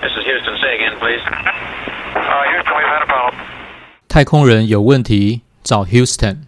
This is Houston. Say again, please. Uh, Houston, we've had a problem. 太空人有问题找 Houston，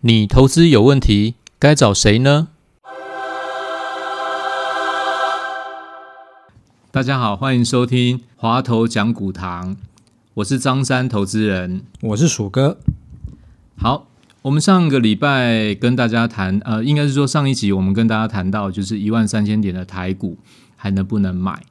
你投资有问题该找谁呢？大家好，欢迎收听华头讲股堂，我是张三投资人。我是鼠哥，好，我们上个礼拜跟大家谈，呃，应该是说上一集我们跟大家谈到，就是一万三千点的台股还能不能买？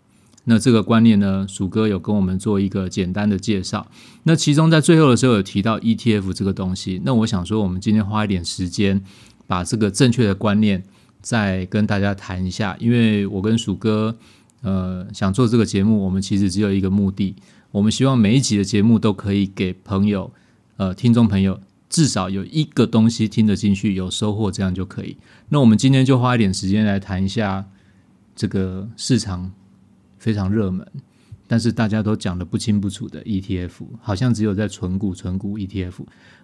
那这个观念呢，鼠哥有跟我们做一个简单的介绍。那其中在最后的时候有提到 ETF 这个东西，那我想说，我们今天花一点时间，把这个正确的观念再跟大家谈一下。因为我跟鼠哥，呃，想做这个节目，我们其实只有一个目的，我们希望每一集的节目都可以给朋友，呃，听众朋友至少有一个东西听得进去，有收获，这样就可以。那我们今天就花一点时间来谈一下这个市场非常热门，但是大家都讲的不清不楚的 ETF，好像只有在存股存股 ETF。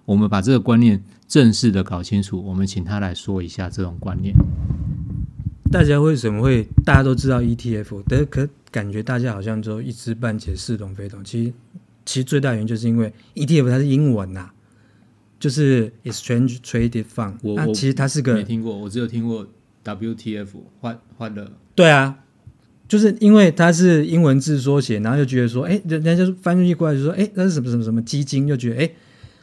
我们把这个观念正式的搞清楚，我们请他来说一下这种观念。大家为什么会大家都知道 ETF，但可感觉大家好像都一知半解、似懂非懂。其实，其实最大原因就是因为 ETF 它是英文呐、就是 Exchange Traded Fund，那我我其实它是个没听过，我只有听过 WTF 换换了。对啊，就是因为它是英文字缩写，然后就觉得说，哎，人人家就翻译过来就说，哎，那是什么什么什么基金，就觉得，哎，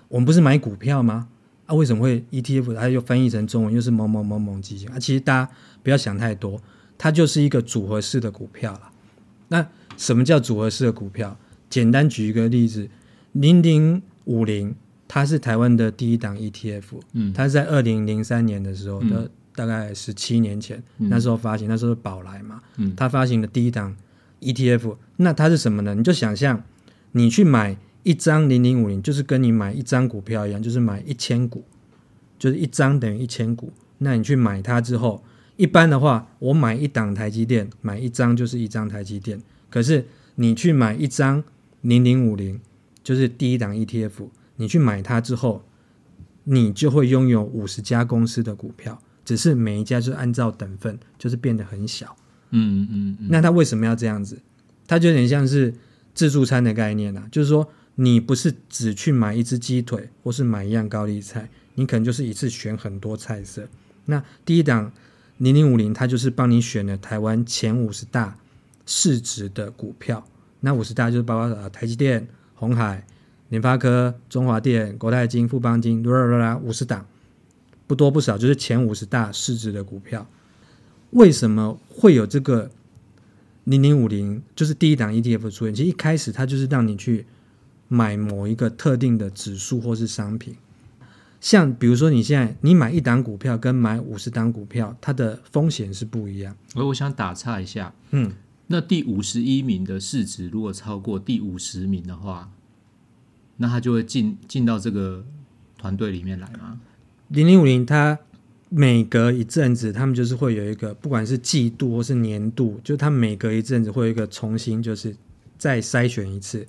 我们不是买股票吗？啊，为什么会 ETF？它又翻译成中文又是某某某某基金啊？其实大家不要想太多，它就是一个组合式的股票了。那什么叫组合式的股票？简单举一个例子，零零五零，它是台湾的第一档 ETF，嗯它是在二零零三年的时候嗯，大概十七年前，嗯那时候发行，那时候是宝来嘛，嗯它发行的第一档 ETF，那它是什么呢？你就想象你去买一张零零五零，就是跟你买一张股票一样，就是买一千股，就是一张等于一千股。那你去买它之后，一般的话，我买一档台积电，买一张就是一张台积电。可是你去买一张零零五零，就是第一档 ETF，你去买它之后，你就会拥有五十家公司的股票，只是每一家就是按照等份，就是变得很小。嗯嗯嗯，那它为什么要这样子？它就有点像是自助餐的概念啊，就是说你不是只去买一只鸡腿，或是买一样高丽菜，你可能就是一次选很多菜色。那第一档零零五零，它就是帮你选了台湾前五十大市值的股票，那五十大就是包括呃台积电、红海、联发科、中华电、国泰金、富邦金，啦啦啦五十档，不多不少，就是前五十大市值的股票。为什么会有这个零零五零？就是第一档 ETF 出现，其实一开始它就是让你去买某一个特定的指数或是商品。像比如说你现在你买一档股票跟买五十档股票，它的风险是不一样。而我想打岔一下，嗯，那第五十一名的市值如果超过第五十名的话，那他就会进进到这个团队里面来吗？零零五零他每隔一阵子，他们就是会有一个，不管是季度或是年度，就他每隔一阵子会有一个重新就是再筛选一次。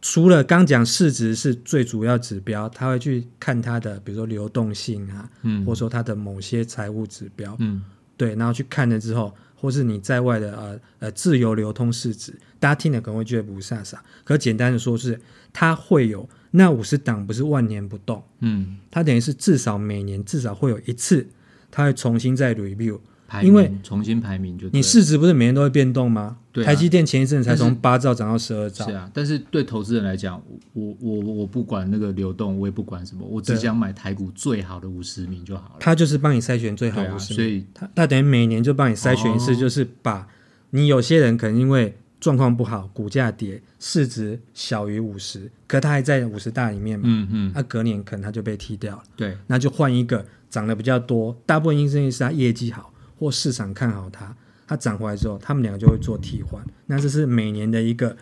除了刚讲市值是最主要指标，他会去看它的，比如说流动性啊，嗯或者说它的某些财务指标，嗯对，然后去看了之后，或是你在外的呃呃自由流通市值，大家听了可能会觉得不飒飒，可简单的说是它会有那五十档不是万年不动，嗯，它等于是至少每年至少会有一次，它会重新再 review。排因为重新排名就你市值不是每年都会变动吗？对啊。台积电前一阵才但从八兆涨到十二兆。是，啊，但是对投资人来讲，我我我我不管那个流动，我也不管什么，我只对想买台股最好的五十名就好了。它就是帮你筛选最好对啊，五十所以他他等于每年就帮你筛选一次，哦就是把你有些人可能因为状况不好，股价跌，市值小于五十，可他还在五十大里面嘛，嗯嗯，那、隔年可能他就被踢掉了，对，那就换一个涨得比较多，大部分因素是它业绩好或市场看好它，它涨回来之后，他们两个就会做替换，那这是每年的一个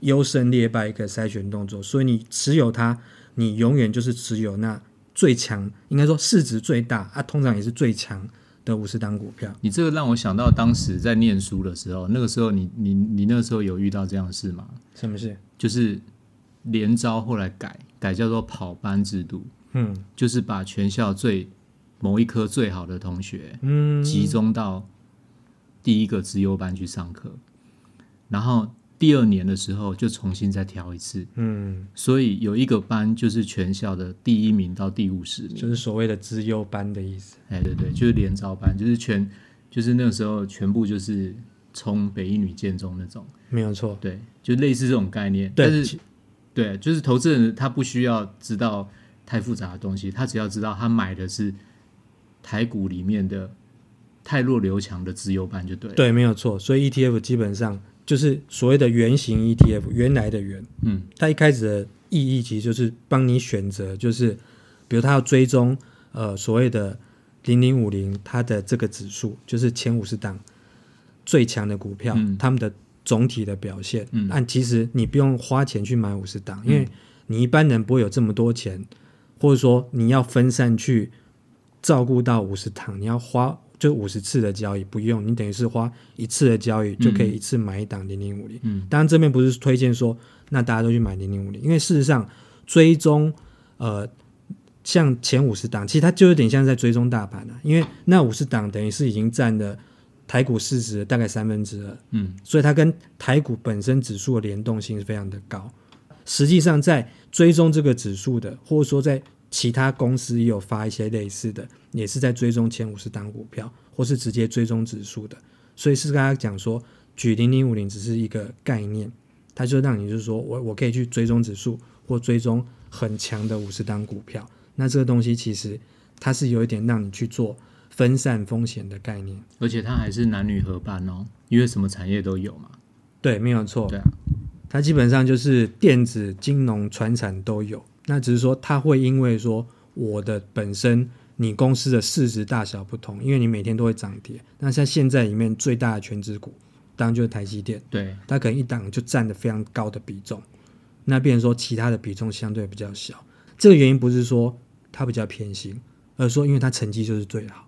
优胜劣败一个筛选动作，所以你持有它，你永远就是持有那最强，应该说市值最大啊，通常也是最强的五十档股票。你这个让我想到当时在念书的时候，那个时候你你你那个时候有遇到这样的事吗？什么事？就是连招后来改改叫做跑班制度，嗯，就是把全校最某一科最好的同学嗯，集中到第一个资优班去上课，然后第二年的时候就重新再调一次，嗯，所以有一个班就是全校的第一名到第五十名，就是所谓的资优班的意思。哎，对对，就是连招班，就是全就是那个时候全部就是冲北一女建中那种，没有错，对，就类似这种概念，但是对，就是投资人他不需要知道太复杂的东西，他只要知道他买的是台股里面的太弱留强的自由班就对了。，对，没有错。所以 ETF 基本上就是所谓的原型 ETF，原来的原，嗯它一开始的意义其实就是帮你选择，就是比如它要追踪呃所谓的零零五零它的这个指数，就是前五十档最强的股票，嗯它们的总体的表现。嗯但其实你不用花钱去买五十档，因为你一般人不会有这么多钱，或者说你要分散去照顾到五十档，你要花就五十次的交易，不用，你等于是花一次的交易就可以一次买一档零零五零。嗯当然这边不是推荐说那大家都去买零零五零，因为事实上追踪呃像前五十档，其实它就有点像在追踪大盘啊，因为那五十档等于是已经占了台股市值的大概三分之二，嗯所以它跟台股本身指数的联动性是非常的高。实际上，在追踪这个指数的，或者说在其他公司也有发一些类似的，也是在追踪前五十档股票，或是直接追踪指数的。所以是跟大家讲说，举零零五零只是一个概念，它就让你就是说我我可以去追踪指数或追踪很强的五十档股票。那这个东西其实它是有一点让你去做分散风险的概念。而且它还是男女合办哦，因为什么产业都有嘛。对，没有错。对啊，它基本上就是电子、金融、船产都有。那只是说它会因为说我的本身你公司的市值大小不同，因为你每天都会涨跌。那像现在里面最大的全指股，当然就是台积电，对，它可能一档就占的非常高的比重。那变成说其他的比重相对比较小。这个原因不是说它比较偏心，而是说因为它成绩就是最好，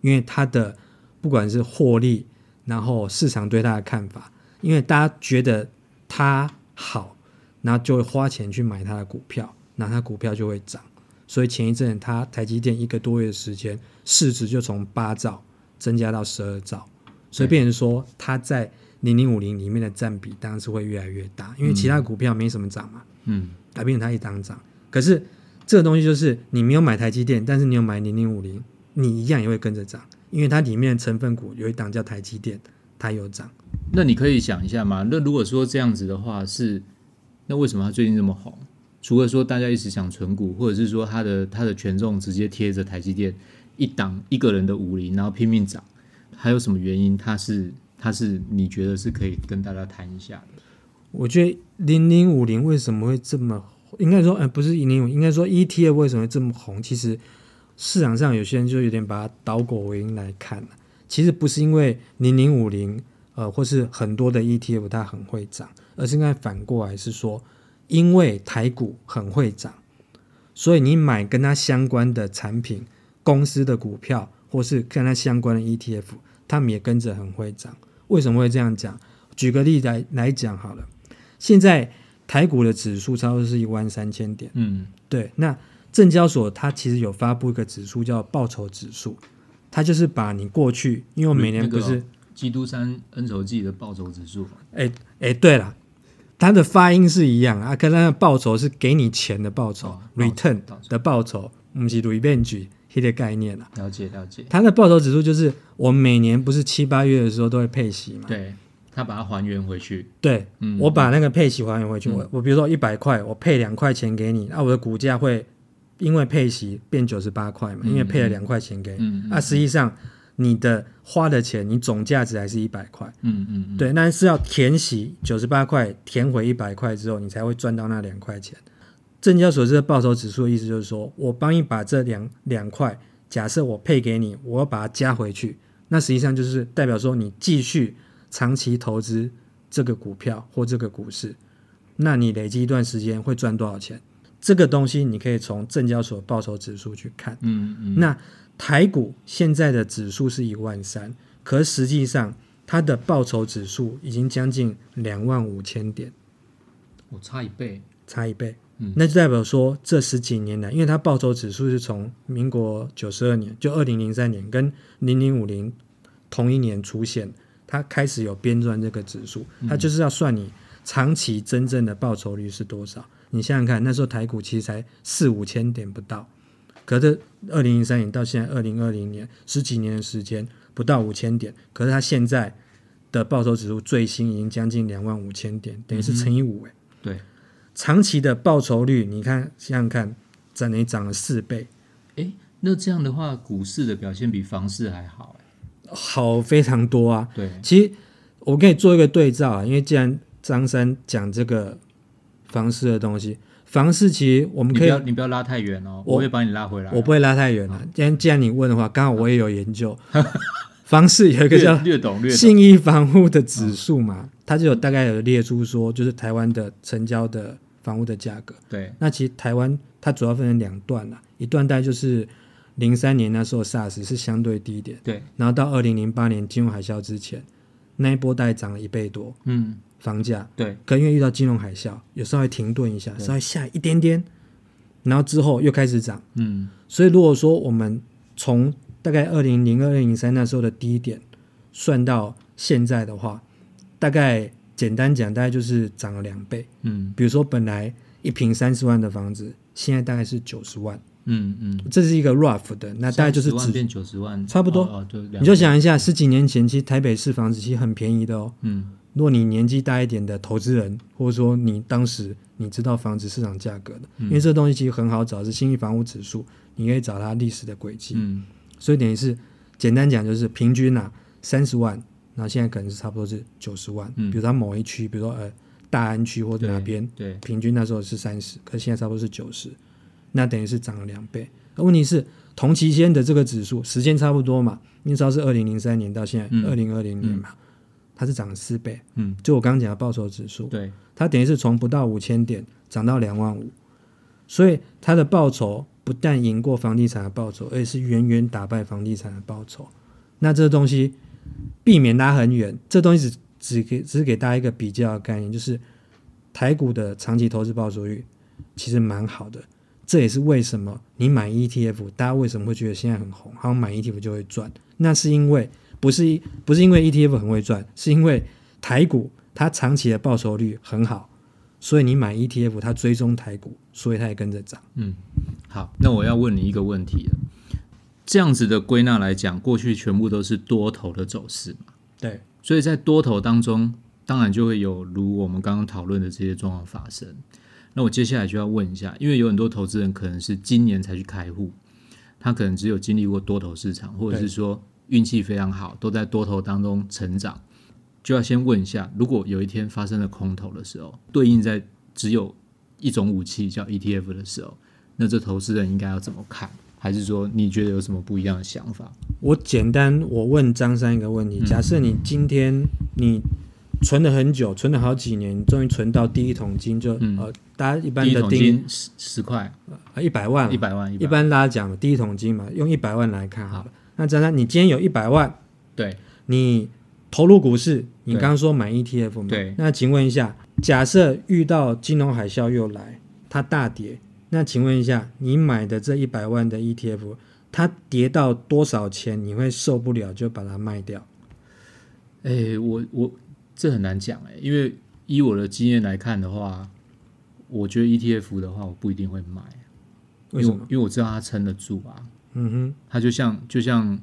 因为它的不管是获利，然后市场对它的看法，因为大家觉得它好，然后就会花钱去买它的股票，那它股票就会涨。所以前一阵它台积电一个多月的时间，市值就从八兆增加到十二兆，所以变成说它在零零五零里面的占比当然是会越来越大，因为其他股票没什么涨嘛，嗯改变它一档涨。可是这个东西就是你没有买台积电，但是你有买零零五零，你一样也会跟着涨，因为它里面的成分股有一档叫台积电，它有涨。那你可以想一下嘛，那如果说这样子的话，是那为什么它最近这么红？除了说大家一直想存股，或者是说它的它的权重直接贴着台积电一档一个人的五零，然后拼命涨，还有什么原因？它是它是你觉得是可以跟大家谈一下的？我觉得零零五零为什么会这么，应该说，呃，不是零零五，应该说 ETF 为什么会这么红？其实市场上有些人就有点把它倒果为因来看。其实不是因为零零五零，呃，或是很多的 ETF 它很会涨，而是应该反过来是说，因为台股很会涨，所以你买跟它相关的产品、公司的股票，或是跟它相关的 ETF，他们也跟着很会涨。为什么会这样讲？举个例子来来讲好了。现在台股的指数差不多是一万三千点，嗯对。那证交所它其实有发布一个指数叫报酬指数，它就是把你过去，因为我每年不是，基督山恩仇记的报酬指数，哎哎、对了，它的发音是一样啊，可是它的报酬是给你钱的报酬、哦 r e t u r n 的报酬，不是 revenge 这个概念啊。了解了解，它的报酬指数就是我每年不是七八月的时候都会配息嘛，对他把它还原回去，对，嗯。我把那个配息还原回去，嗯。我我比如说一百块，我配两块钱给你，那、我的股价会因为配息变九十八块嘛，嗯因为配了两块钱给你，嗯嗯那、实际上你的花的钱，你总价值还是一百块，嗯嗯嗯，对，那是要填息九十八块，填回一百块之后，你才会赚到那两块钱。证交所这个报酬指数的意思就是说，我帮你把这两两块，假设我配给你，我要把它加回去，那实际上就是代表说你继续长期投资这个股票或这个股市，那你累积一段时间会赚多少钱？这个东西你可以从证交所报酬指数去看。嗯嗯，那台股现在的指数是一万三，可是实际上它的报酬指数已经将近两万五千点，我差一倍，差一倍。嗯那就代表说这十几年来，因为它报酬指数是从民国九十二年，就二零零三年跟零零五零同一年出现，它开始有编撰这个指数，它就是要算你长期真正的报酬率是多少。你想想看，那时候台股其实才四五千点不到，可是二零零三年到现在二零二零年十几年的时间不到五千点，可是它现在的报酬指数最新已经将近两万五千点，等于是乘以五哎。对，长期的报酬率，你看想想看，整于涨了四倍，诶，那这样的话，股市的表现比房市还好、诶好非常多啊。对，其实我可以做一个对照啊，因为既然张三讲这个房市的东西，房市其实我们可以你不要，拉太远哦，我我会把你拉回来。我不会拉太远了。既然既然你问的话，刚好我也有研究，房市有一个叫略略懂略懂。信义房屋的指数嘛，它就有大概有列出说，就是台湾的成交的房屋的价格。对，那其实台湾它主要分成两段啦，一段大概就是零三年那时候 SARS 是相对低点，对，然后到二零零八年金融海啸之前，那一波大概涨了一倍多。嗯，房价，对，可因为遇到金融海啸，有稍微停顿一下，稍微下一点点，然后之后又开始涨。嗯，所以如果说我们从大概二零零二、零三那时候的低点算到现在的话，大概简单讲，大概就是涨了两倍。嗯，比如说本来一平三十万的房子，现在大概是九十万，嗯嗯，这是一个 rough 的，那大概就是30万指变九十万，差不多。哦，哦对，你就，想一下，十几年前其实台北市房子其实很便宜的哦。嗯如果你年纪大一点的投资人，或者说你当时你知道房子市场价格的，嗯因为这东西其实很好找，是新义房屋指数，你可以找它历史的轨迹。嗯所以等于是简单讲就是平均啊三十万，然后现在可能是差不多是九十万。嗯比如它某一区，比如说呃大安区或者哪边，对，平均那时候是三十，可是现在差不多是九十，那等于是涨了两倍。而问题是同期间的这个指数时间差不多嘛？你知道是二零零三年到现在嗯二零二零年嘛，它是涨了四倍。嗯，就我刚刚讲的报酬指数，对，它等于是从不到五千点涨到两万五，所以它的报酬不但赢过房地产的报酬，而且是远远打败房地产的报酬。那这个东西避免拉很远，这东西只只给只是给大家一个比较的概念，就是台股的长期投资报酬率其实蛮好的。这也是为什么你买 ETF，大家为什么会觉得现在很红，好像买 ETF 就会赚？那是因为不是一不是因为 ETF 很会赚，是因为台股它长期的报酬率很好，所以你买 ETF 它追踪台股，所以它也跟着涨。嗯好，那我要问你一个问题了。这样子的归纳来讲，过去全部都是多头的走势嘛，对，所以在多头当中，当然就会有如我们刚刚讨论的这些状况发生。那我接下来就要问一下，因为有很多投资人可能是今年才去开户，他可能只有经历过多头市场，或者是说运气非常好，都在多头当中成长，就要先问一下，如果有一天发生了空头的时候，对应在只有一种武器叫 ETF 的时候，那这投资人应该要怎么看？还是说你觉得有什么不一样的想法？我简单我问张三一个问题：假设你今天你存了很久，存了好几年，你终于存到第一桶金就，嗯。呃，大家一般第一桶的定金十十块，一百万。一百万，一般大家讲第一桶金嘛，用一百万来看好了。那张三，你今天有一百万，对你投入股市，你刚刚说买 ETF 嘛？对那请问一下，假设遇到金融海啸又来，它大跌，那请问一下，你买的这一百万的 ETF，它跌到多少钱你会受不了就把它卖掉？哎、我我这很难讲哎、因为以我的经验来看的话，我觉得 ETF 的话，我不一定会买，为什么？因为因为我知道它撑得住啊，嗯哼，他就像就像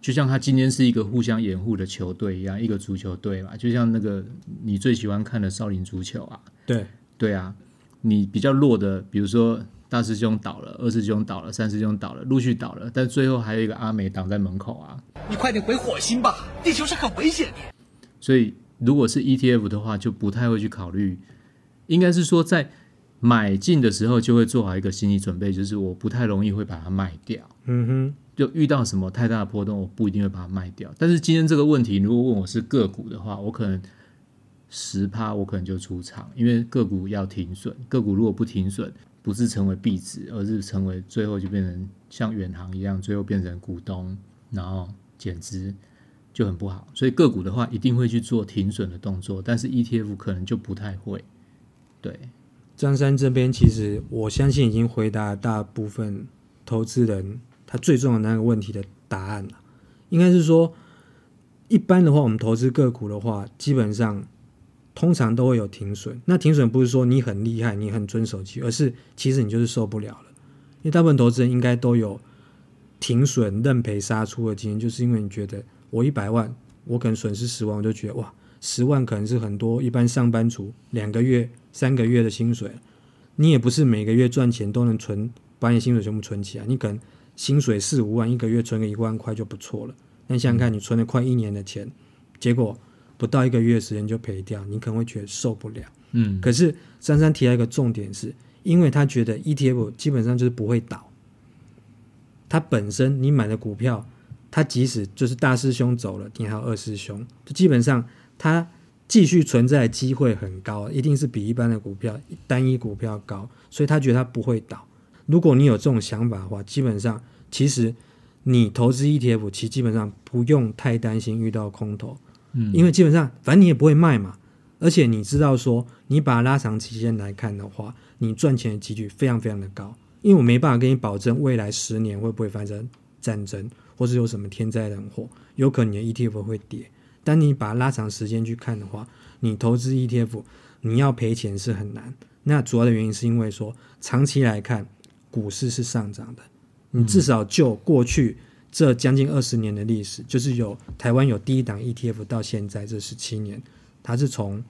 就像他今天是一个互相掩护的球队一样，一个足球队嘛，就像那个你最喜欢看的少林足球啊，对，对啊，你比较弱的，比如说大师兄倒了，二师兄倒了，三师兄倒了，陆续倒了，但最后还有一个阿美挡在门口啊，你快点回火星吧，地球是很危险的。所以如果是 ETF 的话，就不太会去考虑，应该是说在买进的时候就会做好一个心理准备，就是我不太容易会把它卖掉。嗯哼，就遇到什么太大的波动，我不一定会把它卖掉。但是今天这个问题，如果问我是个股的话，我可能十趴，我可能就出场，因为个股要停损。个股如果不停损，不是成为壁纸，而是成为最后就变成像远航一样，最后变成股东，然后减资，就很不好。所以个股的话，一定会去做停损的动作，但是 ETF 可能就不太会。对，张三这边其实我相信已经回答大部分投资人他最重要的那个问题的答案了。应该是说，一般的话，我们投资个股的话，基本上通常都会有停损。那停损不是说你很厉害，你很遵守纪律，而是其实你就是受不了了。因为大部分投资人应该都有停损认赔杀出的经验，就是因为你觉得我一百万，我可能损失十万，我就觉得哇，十万可能是很多一般上班族两个月、三个月的薪水。你也不是每个月赚钱都能存，把你薪水全部存起来，你可能。薪水四五万，一个月存个一万块就不错了。那想想看，你存了快一年的钱，结果不到一个月时间就赔掉，你可能会觉得受不了。嗯，可是珊珊提到一个重点是，因为他觉得 ETF 基本上就是不会倒，它本身你买的股票，它即使就是大师兄走了，你还有二师兄，就基本上它继续存在的机会很高，一定是比一般的股票单一股票高，所以他觉得他不会倒。如果你有这种想法的话，基本上其实你投资 ETF，其实基本上不用太担心遇到空头，嗯，因为基本上反正你也不会卖嘛，而且你知道说你把它拉长期间来看的话，你赚钱的几率非常非常的高，因为我没办法跟你保证未来十年会不会发生战争，或是有什么天灾人祸，有可能你的 ETF 会跌，但你把它拉长时间去看的话，你投资 ETF 你要赔钱是很难。那主要的原因是因为说长期来看。股市是上涨的，你至少就过去这将近二十年的历史，就是有台湾有第一档 ETF 到现在这十七年，它是从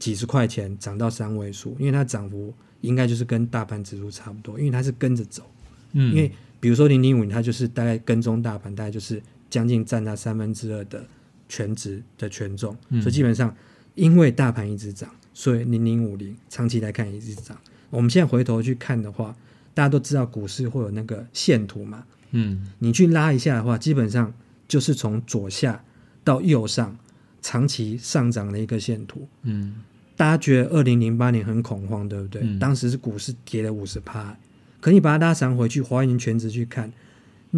几十块钱涨到三位数，因为它涨幅应该就是跟大盘指数差不多，因为它是跟着走。嗯，因为比如说零零五，它就是大概跟踪大盘，大概就是将近占它三分之二的全值的权重，所以基本上因为大盘一直涨，所以零零五零长期来看一直涨。我们现在回头去看的话。大家都知道股市会有那个线图嘛，嗯，你去拉一下的话，基本上就是从左下到右上长期上涨的一个线图。嗯，大家觉得二零零八年很恐慌，对不对？嗯当时是股市跌了五十趴，可你把它拉长回去，华银全值去看，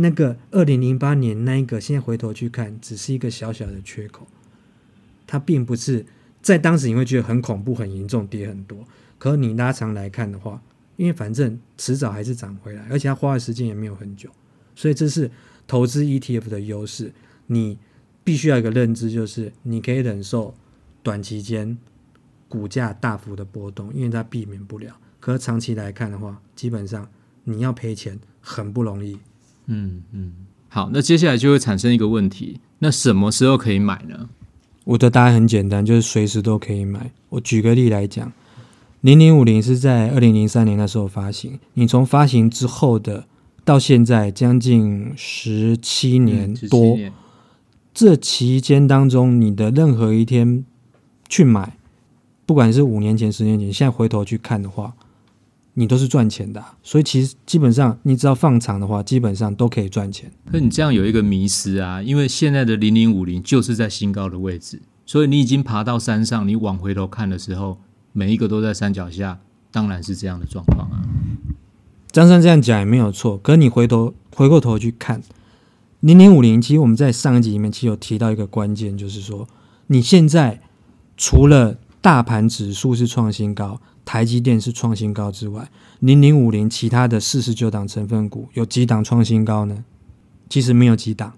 那个二零零八年那一个，现在回头去看，只是一个小小的缺口，它并不是在当时你会觉得很恐怖、很严重，跌很多。可你拉长来看的话，因为反正迟早还是涨回来，而且它花的时间也没有很久，所以这是投资 ETF 的优势。你必须要一个认知，就是你可以忍受短期间股价大幅的波动，因为它避免不了。可长期来看的话，基本上你要赔钱很不容易。嗯嗯，好，那接下来就会产生一个问题，那什么时候可以买呢？我的答案很简单，就是随时都可以买。我举个例来讲。零零五零是在二零零三年那时候发行，你从发行之后的到现在将近十七年多，这期间当中，你的任何一天去买，不管是五年前、十年前，现在回头去看的话，你都是赚钱的。所以其实基本上，你只要放长的话，基本上都可以赚钱。可你这样有一个迷失啊，因为现在的零零五零就是在新高的位置，所以你已经爬到山上，你往回头看的时候。每一个都在山脚下，当然是这样的状况啊。张三这样讲也没有错，可你回头回过头去看零零五零，其实我们在上一集里面其实有提到一个关键，就是说你现在除了大盘指数是创新高，台积电是创新高之外，零零五零其他的四十九档成分股有几档创新高呢？其实没有几档，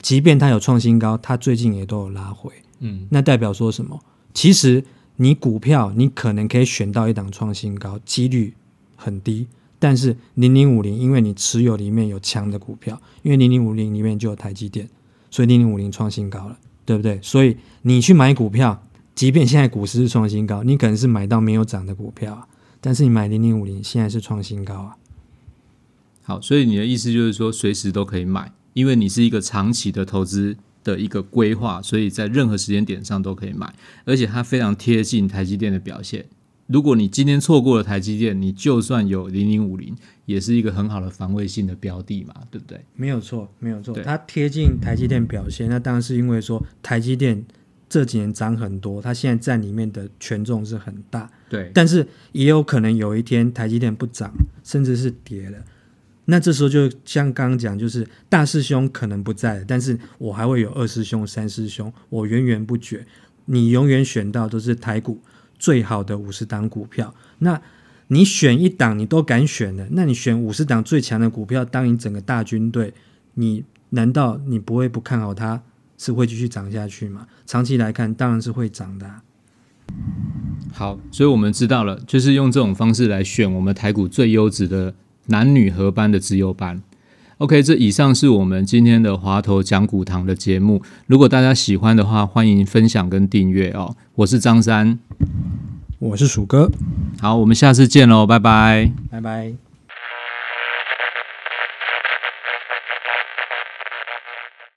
即便它有创新高，它最近也都有拉回。嗯，那代表说什么？其实。你股票你可能可以选到一档创新高，几率很低。但是零零五零，因为你持有里面有强的股票，因为零零五零里面就有台积电，所以零零五零创新高了，对不对？所以你去买股票，即便现在股市是创新高，你可能是买到没有涨的股票啊。但是你买零零五零，现在是创新高啊。好，所以你的意思就是说，随时都可以买，因为你是一个长期的投资。的一个规划，所以在任何时间点上都可以买，而且它非常贴近台积电的表现。如果你今天错过了台积电，你就算有零零五零，也是一个很好的防卫性的标的嘛，对不对？没有错，没有错，它贴近台积电表现，那当然是因为说台积电这几年涨很多，它现在占里面的权重是很大。对，但是也有可能有一天台积电不涨，甚至是跌了。那这时候就像刚刚讲，就是大师兄可能不在了，但是我还会有二师兄、三师兄，我源源不绝。你永远选到都是台股最好的五十档股票。那你选一档你都敢选的，那你选五十档最强的股票当你整个大军队，你难道你不会不看好它是会继续涨下去吗？长期来看当然是会涨的啊、好，所以我们知道了，就是用这种方式来选我们台股最优质的男女合班的自由班。OK，这以上是我们今天的华头讲股堂的节目。如果大家喜欢的话，欢迎分享跟订阅哦。我是张三，我是鼠哥，好，我们下次见喽，拜拜。拜拜。